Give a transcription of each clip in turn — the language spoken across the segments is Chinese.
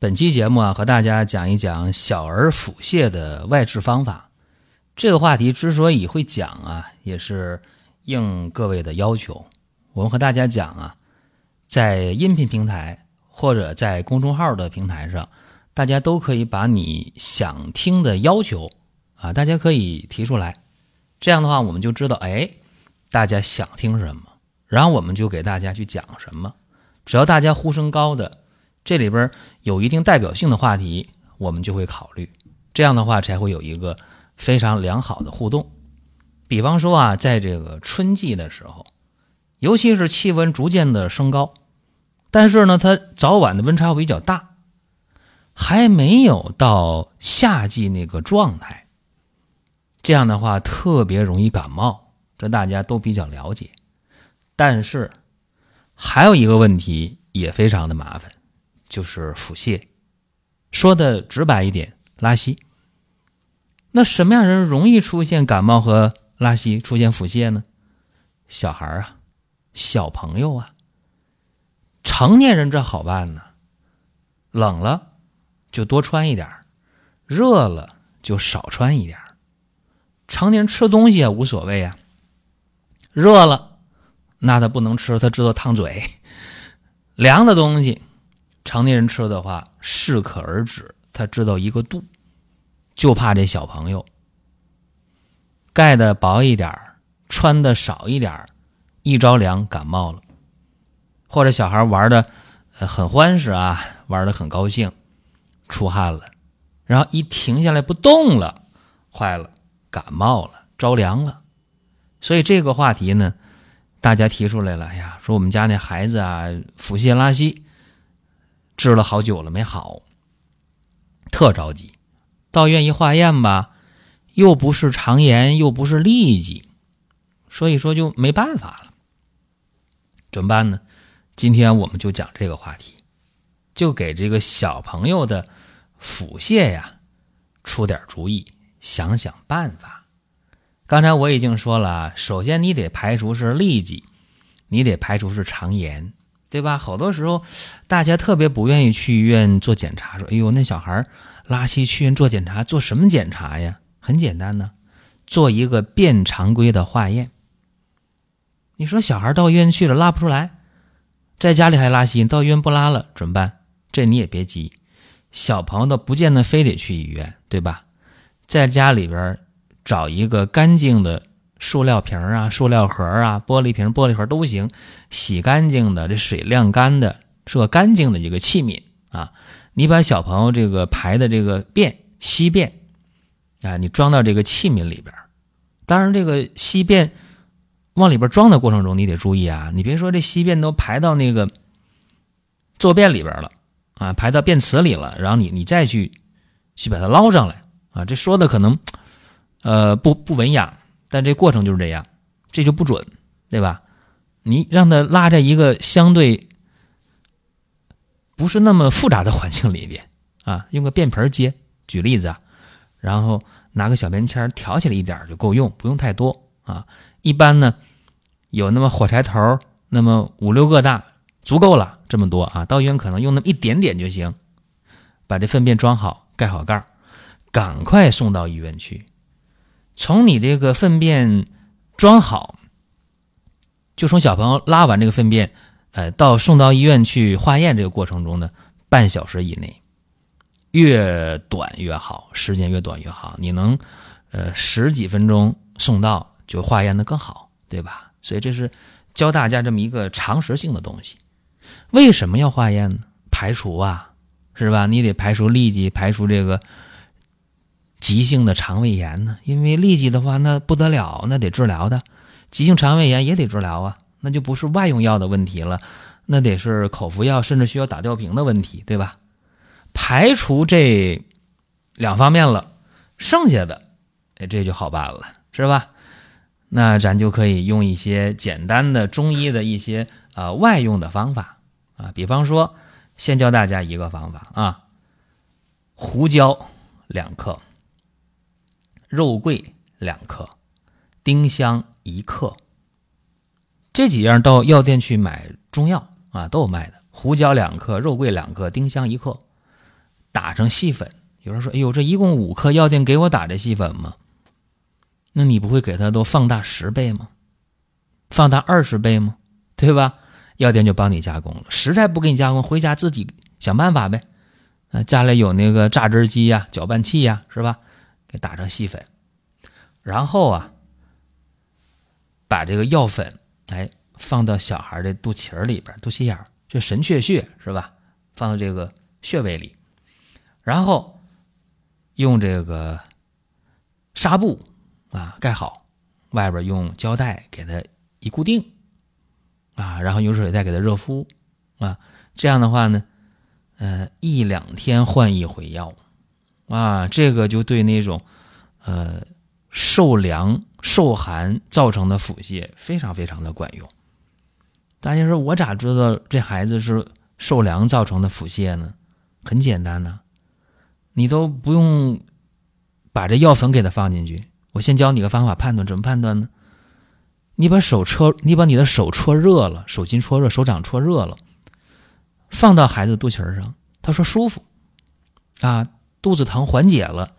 本期节目啊，和大家讲一讲小儿腹泻的外治方法。这个话题之所以会讲啊，也是应各位的要求。我们和大家讲啊，在音频平台或者在公众号的平台上，大家都可以把你想听的要求啊，大家可以提出来。这样的话，我们就知道哎，大家想听什么，然后我们就给大家去讲什么。只要大家呼声高的。这里边有一定代表性的话题，我们就会考虑，这样的话才会有一个非常良好的互动。比方说啊，在这个春季的时候，尤其是气温逐渐的升高，但是呢，它早晚的温差比较大，还没有到夏季那个状态，这样的话特别容易感冒，这大家都比较了解。但是还有一个问题也非常的麻烦。就是腹泻，说的直白一点，拉稀。那什么样人容易出现感冒和拉稀，出现腹泻呢？小孩啊，小朋友啊。成年人这好办呢，冷了就多穿一点热了就少穿一点成年人吃东西啊无所谓啊，热了那他不能吃，他知道烫嘴；凉的东西。成年人吃的话，适可而止。他知道一个度，就怕这小朋友盖的薄一点穿的少一点一着凉感冒了，或者小孩玩的很欢实啊，玩的很高兴，出汗了，然后一停下来不动了，坏了，感冒了，着凉了。所以这个话题呢，大家提出来了，哎呀，说我们家那孩子啊，腹泻拉稀。治了好久了没好，特着急，到医院一化验吧，又不是肠炎，又不是痢疾，所以说就没办法了。怎么办呢？今天我们就讲这个话题，就给这个小朋友的腹泻呀出点主意，想想办法。刚才我已经说了，首先你得排除是痢疾，你得排除是肠炎。对吧？好多时候，大家特别不愿意去医院做检查，说：“哎呦，那小孩拉稀去医院做检查，做什么检查呀？”很简单呢，做一个便常规的化验。你说小孩到医院去了拉不出来，在家里还拉稀，到医院不拉了怎么办？这你也别急，小朋友的不见得非得去医院，对吧？在家里边找一个干净的。塑料瓶啊，塑料盒啊，玻璃瓶、玻璃盒都行，洗干净的，这水晾干的，是个干净的一个器皿啊。你把小朋友这个排的这个便稀便啊，你装到这个器皿里边。当然，这个稀便往里边装的过程中，你得注意啊，你别说这稀便都排到那个坐便里边了啊，排到便池里了，然后你你再去去把它捞上来啊，这说的可能呃不不文雅。但这过程就是这样，这就不准，对吧？你让他拉在一个相对不是那么复杂的环境里边啊，用个便盆接，举例子啊，然后拿个小便签挑起来一点就够用，不用太多啊。一般呢，有那么火柴头那么五六个大，足够了，这么多啊。到医院可能用那么一点点就行，把这粪便装好，盖好盖儿，赶快送到医院去。从你这个粪便装好，就从小朋友拉完这个粪便，呃，到送到医院去化验这个过程中呢，半小时以内，越短越好，时间越短越好。你能，呃，十几分钟送到就化验的更好，对吧？所以这是教大家这么一个常识性的东西。为什么要化验呢？排除啊，是吧？你得排除痢疾，排除这个。急性的肠胃炎呢？因为痢疾的话，那不得了，那得治疗的。急性肠胃炎也得治疗啊，那就不是外用药的问题了，那得是口服药，甚至需要打吊瓶的问题，对吧？排除这两方面了，剩下的，哎，这就好办了，是吧？那咱就可以用一些简单的中医的一些啊外用的方法啊，比方说，先教大家一个方法啊，胡椒两克，肉桂两克，丁香一克，这几样到药店去买中药啊都有卖的，胡椒两克，肉桂两克，丁香一克，打成细粉。有人说，哎呦，这一共五克，药店给我打这细粉吗？那你不会给它都放大十倍吗？放大二十倍吗？对吧？药店就帮你加工了。实在不给你加工，回家自己想办法呗。啊，家里有那个榨汁机呀、搅拌器呀，是吧？给打成细粉，然后啊，把这个药粉哎放到小孩的肚脐儿里边、肚脐眼儿，就神阙穴是吧？放到这个穴位里，然后用这个纱布。啊，盖好，外边用胶带给它一固定，啊，然后用热水袋给它热敷，啊，这样的话呢，呃，一两天换一回药，啊，这个就对那种呃受凉受寒造成的腹泻非常非常的管用。大家说，我咋知道这孩子是受凉造成的腹泻呢？很简单呐，你都不用把这药粉给他放进去。我先教你个方法判断，怎么判断呢？你把手搓，你把你的手搓热了，手心搓热，手掌搓热了，放到孩子肚脐上，他说舒服，啊，肚子疼缓解了，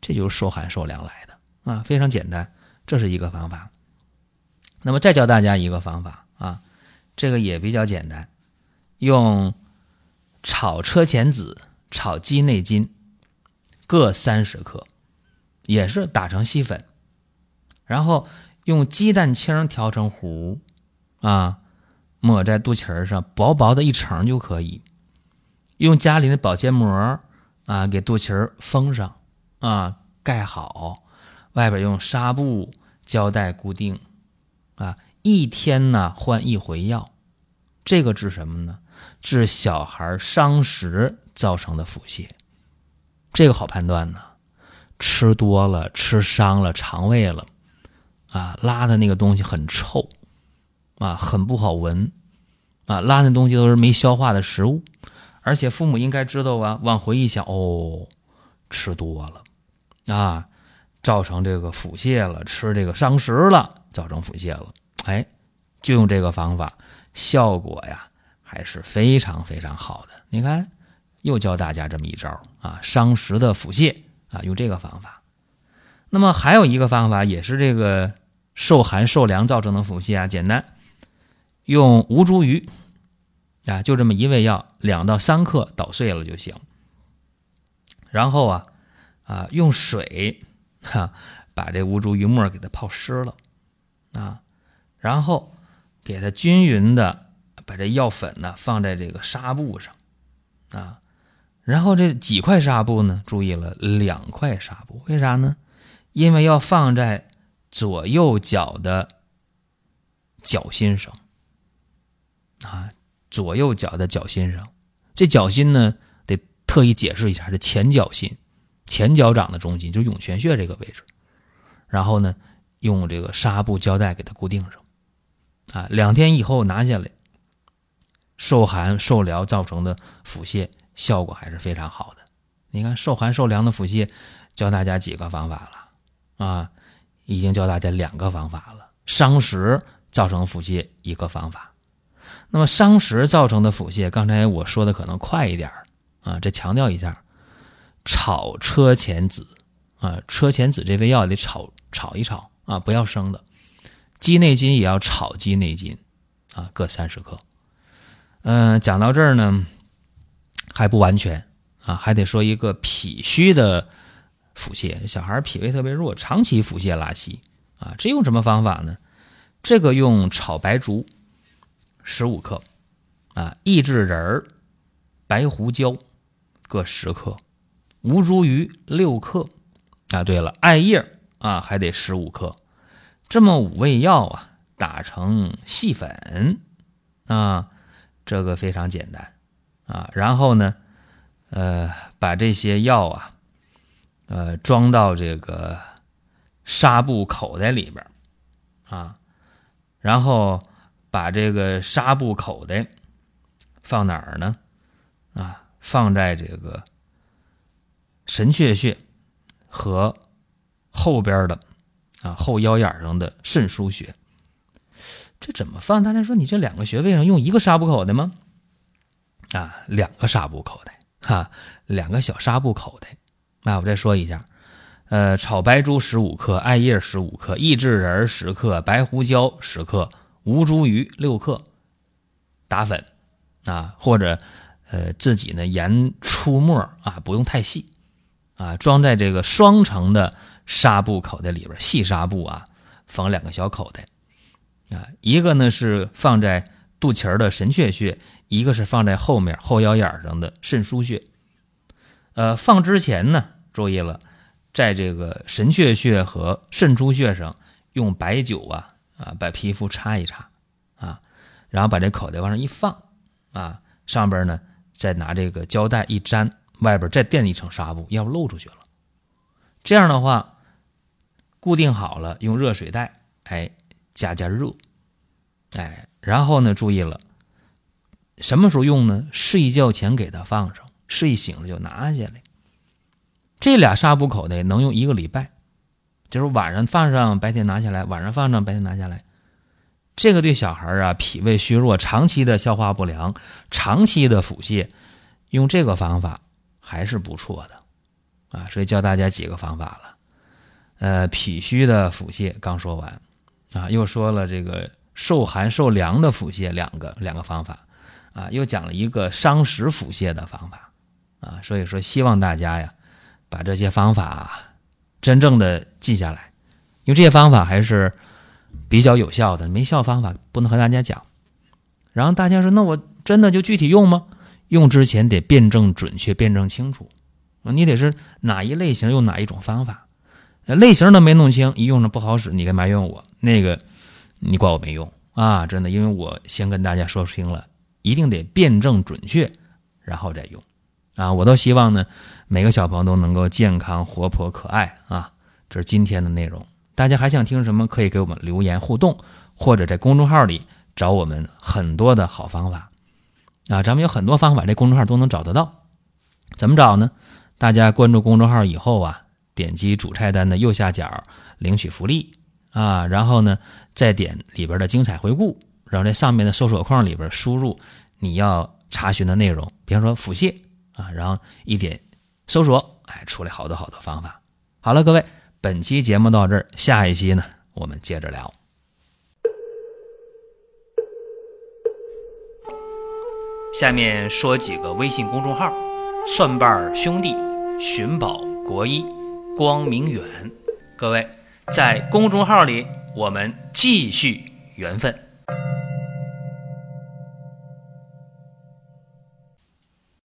这就是受寒受凉来的啊，非常简单，这是一个方法。那么再教大家一个方法啊，这个也比较简单，用炒车前子、炒鸡内金各三十克。也是打成细粉，然后用鸡蛋清调成糊，啊，抹在肚脐上，薄薄的一层就可以。用家里的保鲜膜啊，给肚脐儿封上，啊，盖好，外边用纱布胶带固定，啊，一天呢换一回药。这个治什么呢？治小孩伤食造成的腹泻，这个好判断呢。吃多了，吃伤了肠胃了，啊，拉的那个东西很臭，啊，很不好闻，啊，拉那东西都是没消化的食物，而且父母应该知道啊，往回一想，哦，吃多了，啊，造成这个腹泻了，吃这个伤食了，造成腹泻了，哎，就用这个方法，效果呀还是非常非常好的。你看，又教大家这么一招啊，伤食的腹泻。啊，用这个方法，那么还有一个方法，也是这个受寒受凉造成的腹泻啊，简单，用吴茱萸啊，就这么一味药，两到三克捣碎了就行。然后啊啊，用水哈把这吴茱萸沫给它泡湿了啊，然后给它均匀的把这药粉呢放在这个纱布上啊。然后这几块纱布呢？注意了，两块纱布，为啥呢？因为要放在左右脚的脚心上啊，左右脚的脚心上。这脚心呢，得特意解释一下，是前脚心，前脚掌的中心，就是涌泉穴这个位置。然后呢，用这个纱布胶带给它固定上啊，两天以后拿下来，受寒受凉造成的腹泻。效果还是非常好的。你看，受寒受凉的腹泻，教大家几个方法了啊？已经教大家两个方法了。伤食造成腹泻一个方法。那么伤食造成的腹泻，刚才我说的可能快一点啊，这强调一下：炒车前子啊，车前子这味药得炒炒一炒啊，不要生的。鸡内金也要炒鸡内金啊，各三十克。嗯，讲到这儿呢。还不完全啊，还得说一个脾虚的腹泻，小孩脾胃特别弱，长期腹泻拉稀啊，这用什么方法呢？这个用炒白术十五克啊，益智仁儿、白胡椒各十克，吴茱萸六克啊。对了，艾叶啊还得十五克，这么五味药啊打成细粉啊。这个非常简单啊。然后呢，呃，把这些药啊，呃，装到这个纱布口袋里边啊，然后把这个纱布口袋放哪儿呢？啊，放在这个神阙穴和后边的啊后腰眼上的肾腧穴。这怎么放？大家说你这两个穴位上用一个纱布口袋吗？啊，两个纱布口袋，哈，两个小纱布口袋。那我再说一下，呃，炒白术十五克，艾叶十五克，益智仁十克，白胡椒十克，吴茱萸六克，打粉啊，或者呃自己呢研出沫啊，不用太细啊，装在这个双层的纱布口袋里边，细纱布啊，缝两个小口袋。啊，一个呢是放在肚脐儿的神阙穴，一个是放在后面后腰眼上的肾腧穴。呃，放之前呢，注意了，在这个神阙穴和肾腧穴上用白酒啊啊把皮肤擦一擦啊，然后把这口袋往上一放啊，上边呢再拿这个胶带一粘，外边再垫一层纱布，要不漏出去了。这样的话，固定好了，用热水袋，哎。加加热，哎，然后呢，注意了，什么时候用呢？睡觉前给它放上，睡醒了就拿下来。这俩纱布口袋能用一个礼拜，就是晚上放上，白天拿下来；晚上放上，白天拿下来。这个对小孩啊，脾胃虚弱、长期的消化不良、长期的腹泻，用这个方法还是不错的啊。所以教大家几个方法了，呃，脾虚的腹泻刚说完。啊，又说了这个受寒受凉的腹泻两个两个方法，啊，又讲了一个伤食腹泻的方法，啊，所以说希望大家呀，把这些方法真正的记下来，因为这些方法还是比较有效的，没效方法不能和大家讲。然后大家说，那我真的就具体用吗？用之前得辩证准确、辩证清楚，你得是哪一类型用哪一种方法。类型都没弄清，一用着不好使，你该埋怨我。那个，你怪我没用啊！真的，因为我先跟大家说清了，一定得辩证准确，然后再用啊！我都希望呢，每个小朋友都能够健康、活泼、可爱啊！这是今天的内容。大家还想听什么？可以给我们留言互动，或者在公众号里找我们很多的好方法啊！咱们有很多方法，这公众号都能找得到。怎么找呢？大家关注公众号以后啊。点击主菜单的右下角领取福利啊，然后呢，再点里边的精彩回顾，然后在上面的搜索框里边输入你要查询的内容，比方说腹泻啊，然后一点搜索，哎，出来好多好多方法。好了，各位，本期节目到这儿，下一期呢，我们接着聊。下面说几个微信公众号：蒜瓣兄弟、寻宝国医。光明远，各位在公众号里，我们继续缘分。